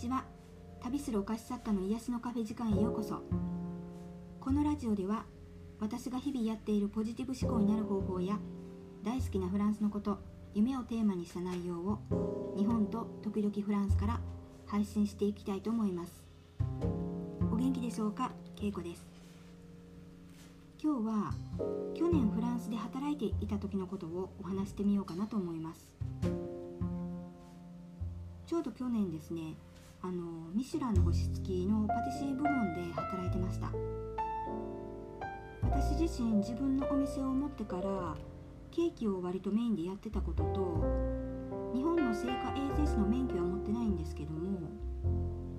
ちは。旅するお菓子作家の癒しのカフェ時間へようこそ。このラジオでは私が日々やっているポジティブ思考になる方法や大好きなフランスのこと夢をテーマにした内容を日本と時々フランスから配信していきたいと思います。お元気でしょうか？けいこです。今日は去年フランスで働いていた時のことをお話してみようかなと思います。ちょうど去年ですねあのミシュランの星付きのパティシエ部門で働いてました。私自身自分のお店を持ってからケーキを割とメインでやってたことと日本の製菓衛生士の免許は持ってないんですけども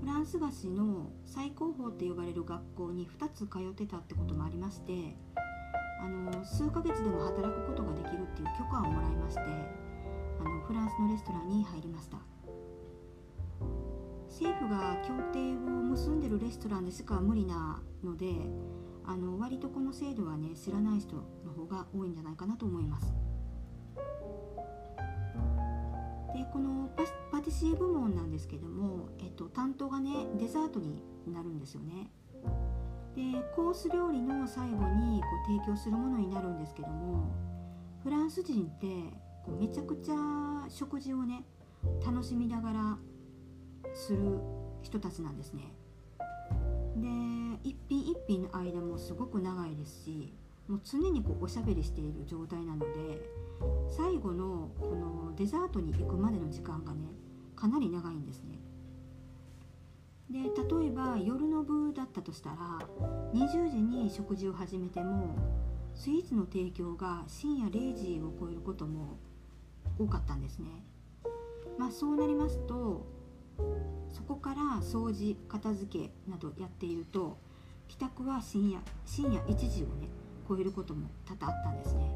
フランス菓子の最高峰って呼ばれる学校に2つ通ってたってこともありましてあの数ヶ月でも働くことができるっていう許可をもらいましてあのフランスのレストランに入りました。政府が協定を結んでるレストランでしか無理なのであの割とこの制度はね知らない人の方が多いんじゃないかなと思います。でこのパティシエ部門なんですけども、えっと、担当がねデザートになるんですよね。でコース料理の最後にこう提供するものになるんですけどもフランス人ってこうめちゃくちゃ食事をね楽しみながらする人たちなんですね。で一品一品の間もすごく長いですしもう常にこうおしゃべりしている状態なので最後のこのデザートに行くまでの時間がねかなり長いんですね。で例えば夜の部だったとしたら20時に食事を始めてもスイーツの提供が深夜0時を超えることも多かったんですね。まあそうなりますとこから掃除片付けなどやっていると帰宅は深夜深夜1時をね超えることも多々あったんですね。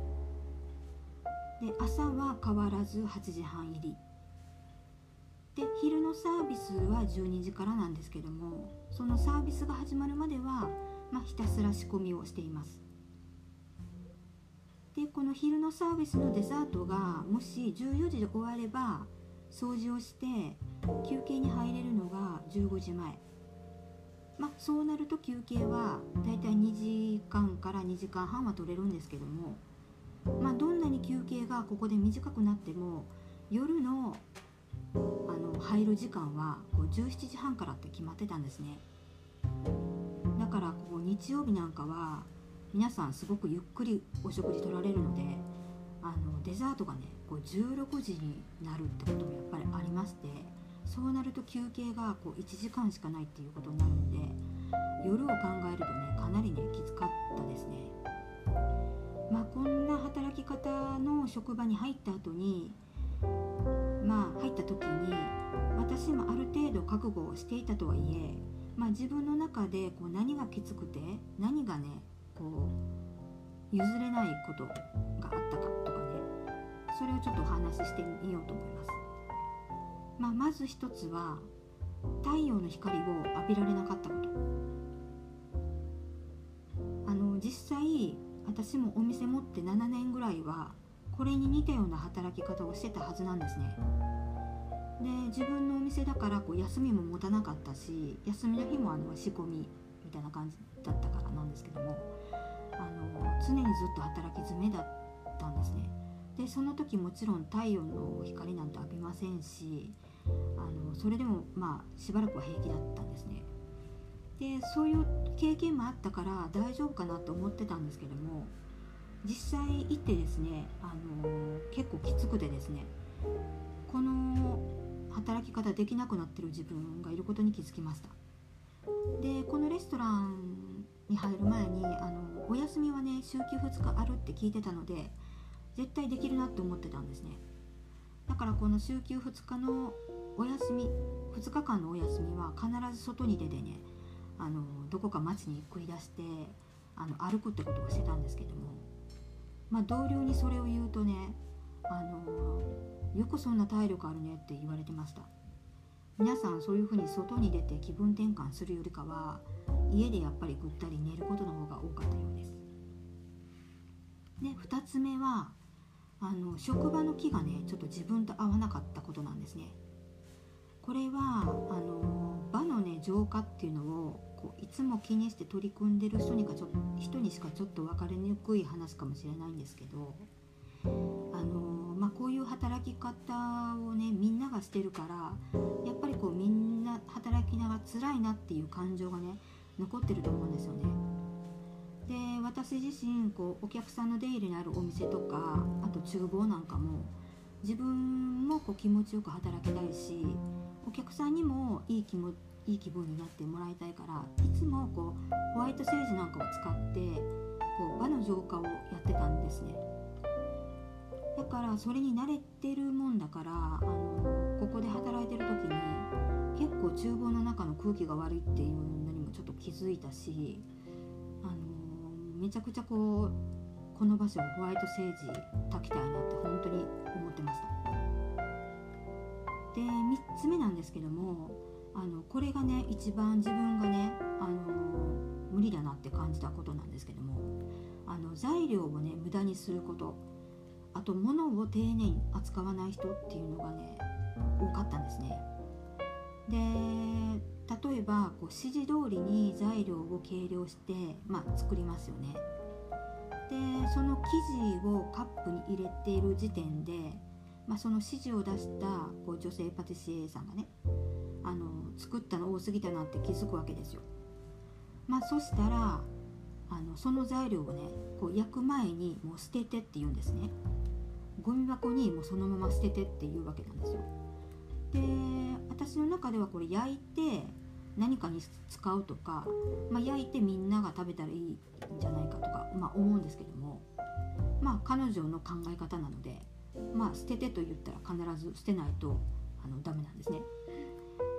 で朝は変わらず8時半入り。で昼のサービスは12時からなんですけどもそのサービスが始まるまでは、まあ、ひたすら仕込みをしています。でこの昼のサービスのデザートがもし14時で終われば掃除をして休憩に入れるのが15時前。まあそうなると休憩はだいたい2時間から2時間半は取れるんですけどもまあどんなに休憩がここで短くなっても夜のあの入る時間はこう17時半からって決まってたんですね。だからここ日曜日なんかは皆さんすごくゆっくりお食事取られるのであのデザートがねこう16時になるってこともやっぱりありましてそうなると休憩がこう1時間しかないっていうことになるんで夜を考えるとねかなりねきつかったですね。まあこんな働き方の職場に入った後にまあ入った時に私もある程度覚悟をしていたとはいえ、まあ、自分の中でこう何がきつくて何がねこう譲れないことがあったかそれをちょっとお話ししてみようと思います。まあ、まず一つは太陽の光を浴びられなかったこと。あの実際私もお店持って7年ぐらいはこれに似たような働き方をしてたはずなんですね。で自分のお店だからこう休みも持たなかったし休みの日もあの仕込みみたいな感じだったからなんですけどもあの常にずっと働き詰めだったんですね。でその時もちろん太陽の光なんて浴びませんしあのそれでもまあしばらくは平気だったんですね。でそういう経験もあったから大丈夫かなと思ってたんですけども実際行ってですねあの結構きつくてですねこの働き方できなくなってる自分がいることに気づきました。でこのレストランに入る前にあのお休みはね週休2日あるって聞いてたので絶対できるなって思ってたんですね。だからこの週休2日のお休み2日間のお休みは必ず外に出てねあのどこか街に繰り出してあの歩くってことをしてたんですけども、まあ、同僚にそれを言うとねあのよくそんな体力あるねって言われてました。皆さんそういうふうに外に出て気分転換するよりかは家でやっぱりぐったり寝ることの方が多かったようです。で2つ目はあの職場の木がねちょっと自分と合わなかったことなんですねこれはあの場のね浄化っていうのをこういつも気にして取り組んでる人にかちょ人にしかちょっと分かりにくい話かもしれないんですけどあの、まあ、こういう働き方をねみんながしてるからやっぱりこうみんな働きながら辛いなっていう感情がね残ってると思うんですよね。私自身こうお客さんの出入りのあるお店とかあと厨房なんかも自分もこう気持ちよく働きたいしお客さんにもいい気もいい気分になってもらいたいからいつもこうホワイトセージなんかを使ってこう場の浄化をやってたんですね。だからそれに慣れてるもんだからあのここで働いてる時に結構厨房の中の空気が悪いっていうのにもちょっと気づいたしあのめちゃくちゃこうこの場所をホワイトセージ炊きたいなって本当に思ってました。で3つ目なんですけどもあのこれがね一番自分がねあの無理だなって感じたことなんですけどもあの材料をね無駄にすることあと物を丁寧に扱わない人っていうのがね多かったんですね。で例えばこう指示通りに材料を計量して、まあ、作りますよねでその生地をカップに入れている時点で、まあ、その指示を出したこう女性パティシエさんがねあの作ったの多すぎたなって気づくわけですよ。まあ、そしたらあのその材料をねこう焼く前にもう捨ててって言うんですね。ゴミ箱にもうそのまま捨ててっていうわけなんですよ。で私の中ではこれ焼いて何かに使うとか、まあ、焼いてみんなが食べたらいいんじゃないかとか、まあ、思うんですけどもまあ彼女の考え方なのでまあ捨ててと言ったら必ず捨てないとあのダメなんですね。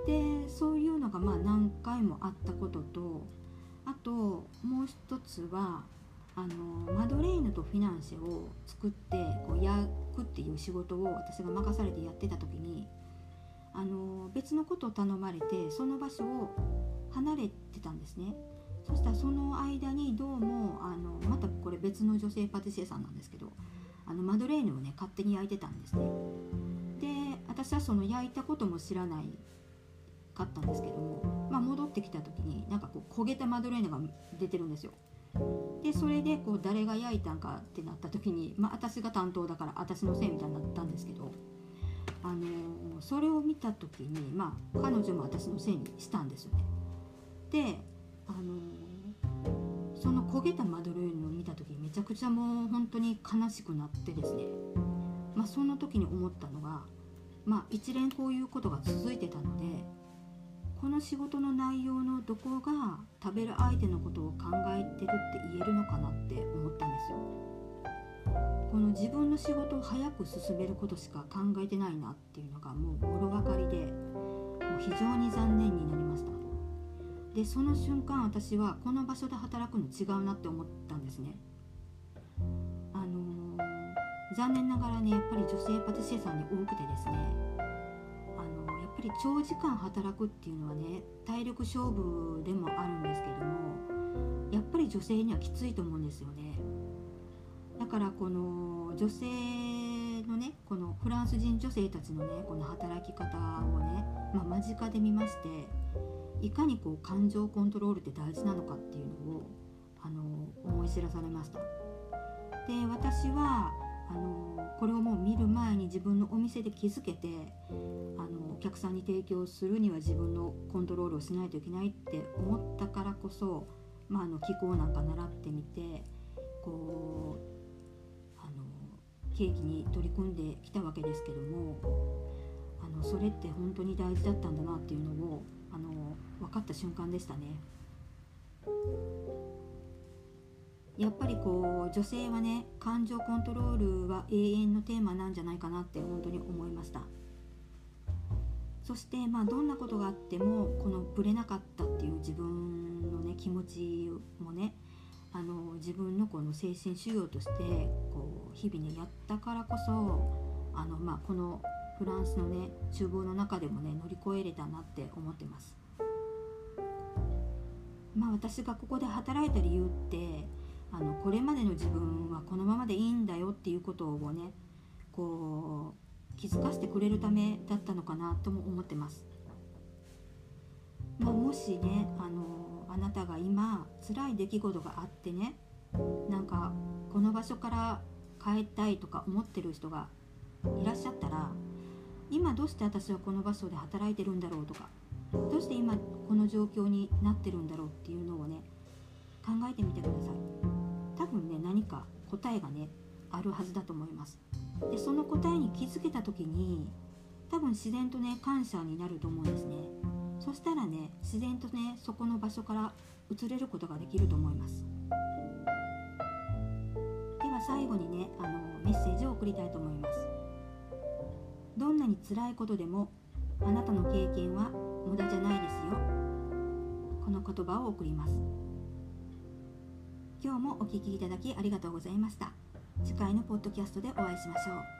でそういうのがまあ何回もあったこととあともう一つはあのマドレーヌとフィナンシェを作ってこう焼くっていう仕事を私が任されてやってた時にあの別のことを頼まれてその場所を離れてたんですね。そしたらその間にどうもあのまたこれ別の女性パティシエさんなんですけどあのマドレーヌをね勝手に焼いてたんですね。で私はその焼いたことも知らないかったんですけども、まあ、戻ってきた時になんかこう焦げたマドレーヌが出てるんですよ。でそれでこう誰が焼いたんかってなった時に、まあ、私が担当だから私のせいみたいになったんですけどあのそれを見た時に、まあ、彼女も私のせいにしたんですよね。であのその焦げたマドレーヌを見た時めちゃくちゃもう本当に悲しくなってですね、まあ、その時に思ったのが、まあ、一連こういうことが続いてたのでこの仕事の内容のどこが食べる相手のことを考えてるって言えるのかなって思ったんですよ。この自分の仕事を早く進めることしか考えてないなっていうのがもうもろ分かりでもう非常に残念になりました。でその瞬間私はこの場所で働くの違うなって思ったんですね。あのー、残念ながらねやっぱり女性パティシエさんに多くてですねあのー、やっぱり長時間働くっていうのはね体力勝負でもあるんですけどもやっぱり女性にはきついと思うんですよね。だからこの女性のねこのフランス人女性たちのねこの働き方をね、まあ、間近で見ましていかにこう感情コントロールって大事なのかっていうのをあの思い知らされました。で私はあのこれをもう見る前に自分のお店で気づけてあのお客さんに提供するには自分のコントロールをしないといけないって思ったからこそ、まあ、あの気候なんか習ってみてこうケーキに取り組んできたわけですけどもあのそれって本当に大事だったんだなっていうのをあの分かった瞬間でしたね。やっぱりこう女性はね感情コントロールは永遠のテーマなんじゃないかなって本当に思いましたそしてまあどんなことがあってもこのぶれなかったっていう自分のね気持ちもねあの自分のこの精神修養としてこう日々ねやったからこそあの、まあ、このフランスのね厨房の中でもね乗り越えれたなって思ってます。まあ、私がここで働いた理由ってあのこれまでの自分はこのままでいいんだよっていうことをねこう気づかせてくれるためだったのかなとも思ってます。まあ、もしねあのあなたが今辛い出来事があってねなんかこの場所から帰ったいとか思ってる人がいらっしゃったら今どうして私はこの場所で働いてるんだろうとかどうして今この状況になってるんだろうっていうのをね考えてみてください。多分ね何か答えがねあるはずだと思います。でその答えに気づけた時に多分自然とね感謝になると思うんですね。そしたらね自然とねそこの場所から移れることができると思います。最後にねあのメッセージを送りたいと思います。どんなに辛いことでもあなたの経験は無駄じゃないですよ。この言葉を送ります。今日もお聴きいただきありがとうございました。次回のポッドキャストでお会いしましょう。